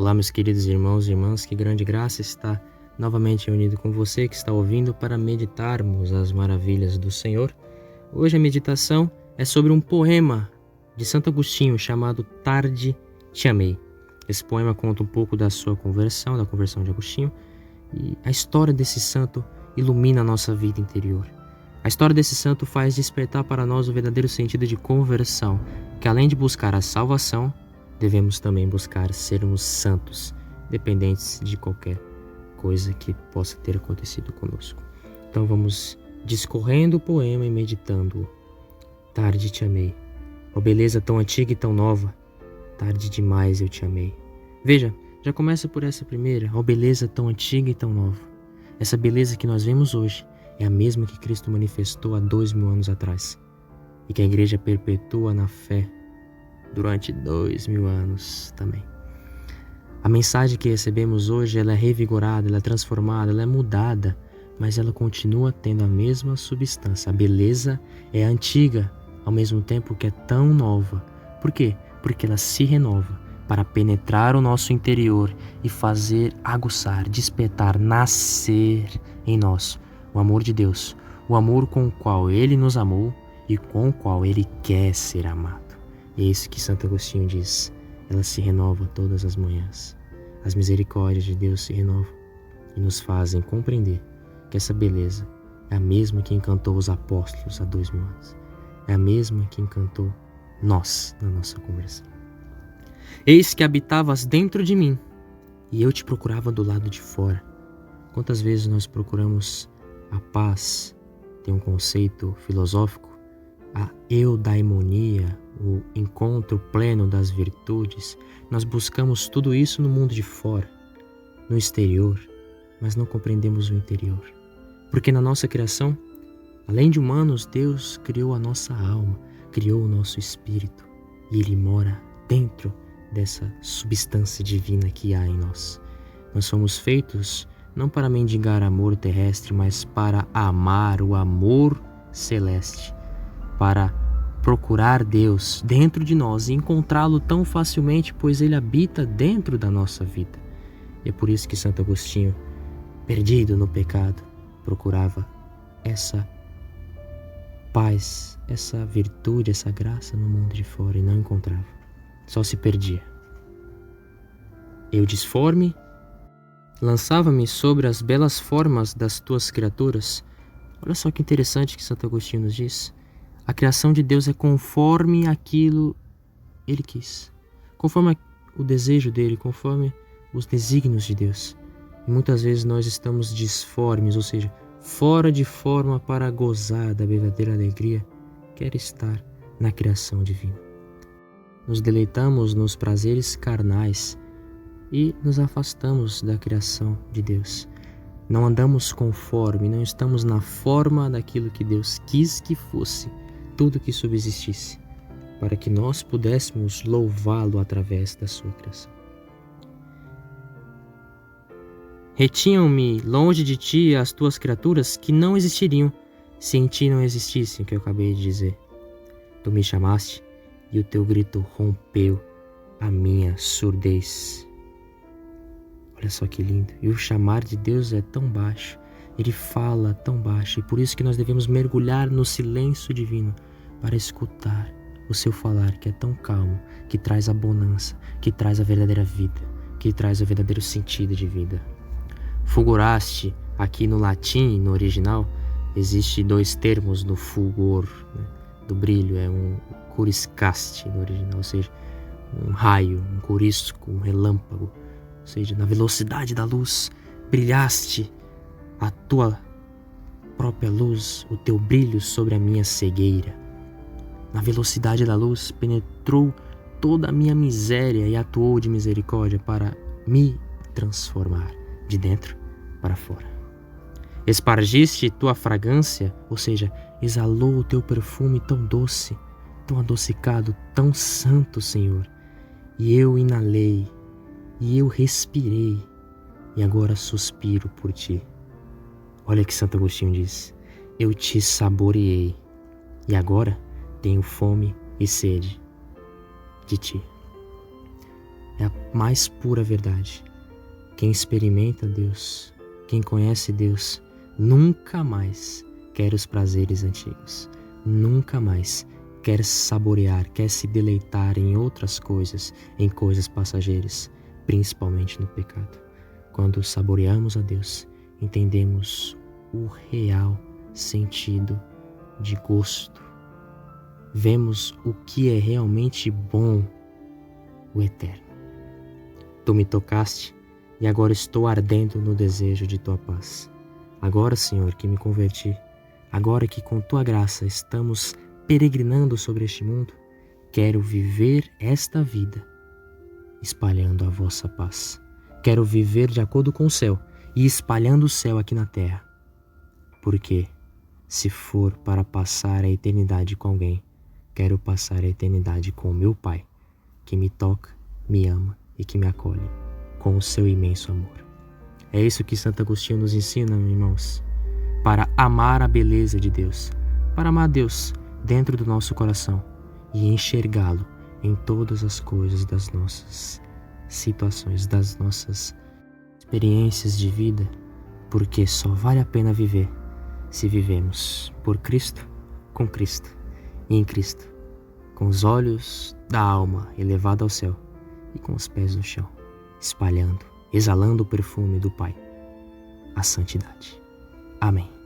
Olá, meus queridos irmãos e irmãs, que grande graça está novamente reunido com você que está ouvindo para meditarmos as maravilhas do Senhor. Hoje a meditação é sobre um poema de Santo Agostinho chamado Tarde Te Amei. Esse poema conta um pouco da sua conversão, da conversão de Agostinho, e a história desse santo ilumina a nossa vida interior. A história desse santo faz despertar para nós o verdadeiro sentido de conversão, que além de buscar a salvação, devemos também buscar sermos santos, dependentes de qualquer coisa que possa ter acontecido conosco. Então vamos discorrendo o poema e meditando-o. Tarde te amei, oh, beleza tão antiga e tão nova, tarde demais eu te amei. Veja, já começa por essa primeira, oh, beleza tão antiga e tão nova. Essa beleza que nós vemos hoje é a mesma que Cristo manifestou há dois mil anos atrás e que a igreja perpetua na fé durante dois mil anos também. A mensagem que recebemos hoje ela é revigorada, ela é transformada, ela é mudada, mas ela continua tendo a mesma substância. A beleza é antiga, ao mesmo tempo que é tão nova. Por quê? Porque ela se renova para penetrar o nosso interior e fazer aguçar, despertar, nascer em nós o amor de Deus, o amor com o qual Ele nos amou e com o qual Ele quer ser amado. E é isso que Santo Agostinho diz. Ela se renova todas as manhãs. As misericórdias de Deus se renovam e nos fazem compreender que essa beleza é a mesma que encantou os apóstolos há dois mil anos. É a mesma que encantou nós na nossa conversão. Eis que habitavas dentro de mim e eu te procurava do lado de fora. Quantas vezes nós procuramos a paz? Tem um conceito filosófico a eudaimonia, o encontro pleno das virtudes, nós buscamos tudo isso no mundo de fora, no exterior, mas não compreendemos o interior. Porque na nossa criação, além de humanos, Deus criou a nossa alma, criou o nosso espírito e Ele mora dentro dessa substância divina que há em nós. Nós somos feitos não para mendigar amor terrestre, mas para amar o amor celeste para procurar Deus dentro de nós e encontrá-lo tão facilmente, pois ele habita dentro da nossa vida. E é por isso que Santo Agostinho, perdido no pecado, procurava essa paz, essa virtude, essa graça no mundo de fora e não encontrava. Só se perdia. Eu disforme, lançava-me sobre as belas formas das tuas criaturas. Olha só que interessante que Santo Agostinho nos diz. A criação de Deus é conforme aquilo ele quis, conforme o desejo dele, conforme os desígnios de Deus. E muitas vezes nós estamos disformes, ou seja, fora de forma para gozar da verdadeira alegria, quer estar na criação divina. Nos deleitamos nos prazeres carnais e nos afastamos da criação de Deus. Não andamos conforme, não estamos na forma daquilo que Deus quis que fosse tudo que subsistisse, para que nós pudéssemos louvá-lo através da sua criação. Retinham-me longe de ti as tuas criaturas que não existiriam se em ti não existissem, que eu acabei de dizer. Tu me chamaste e o teu grito rompeu a minha surdez. Olha só que lindo. E o chamar de Deus é tão baixo, ele fala tão baixo, e por isso que nós devemos mergulhar no silêncio divino para escutar o seu falar que é tão calmo, que traz a bonança, que traz a verdadeira vida, que traz o verdadeiro sentido de vida. Fulguraste, aqui no latim, no original, existe dois termos no fulgor, né? do brilho, é um curiscaste no original, ou seja, um raio, um curisco, um relâmpago, ou seja, na velocidade da luz, brilhaste a tua própria luz, o teu brilho sobre a minha cegueira na velocidade da luz, penetrou toda a minha miséria e atuou de misericórdia para me transformar de dentro para fora. Espargiste tua fragrância, ou seja, exalou o teu perfume tão doce, tão adocicado, tão santo, Senhor. E eu inalei, e eu respirei, e agora suspiro por ti. Olha que Santo Agostinho diz: Eu te saboreei, e agora tenho fome e sede de ti. é a mais pura verdade. Quem experimenta Deus, quem conhece Deus, nunca mais quer os prazeres antigos, nunca mais quer saborear, quer se deleitar em outras coisas, em coisas passageiras, principalmente no pecado. Quando saboreamos a Deus, entendemos o real sentido de gosto. Vemos o que é realmente bom, o eterno. Tu me tocaste e agora estou ardendo no desejo de tua paz. Agora, Senhor, que me converti, agora que com tua graça estamos peregrinando sobre este mundo, quero viver esta vida espalhando a vossa paz. Quero viver de acordo com o céu e espalhando o céu aqui na terra. Porque, se for para passar a eternidade com alguém, quero passar a eternidade com meu Pai, que me toca, me ama e que me acolhe com o seu imenso amor. É isso que Santo Agostinho nos ensina, irmãos, para amar a beleza de Deus, para amar Deus dentro do nosso coração e enxergá-lo em todas as coisas das nossas situações, das nossas experiências de vida, porque só vale a pena viver se vivemos por Cristo, com Cristo e em Cristo, com os olhos da alma elevados ao céu e com os pés no chão, espalhando, exalando o perfume do Pai, a santidade. Amém.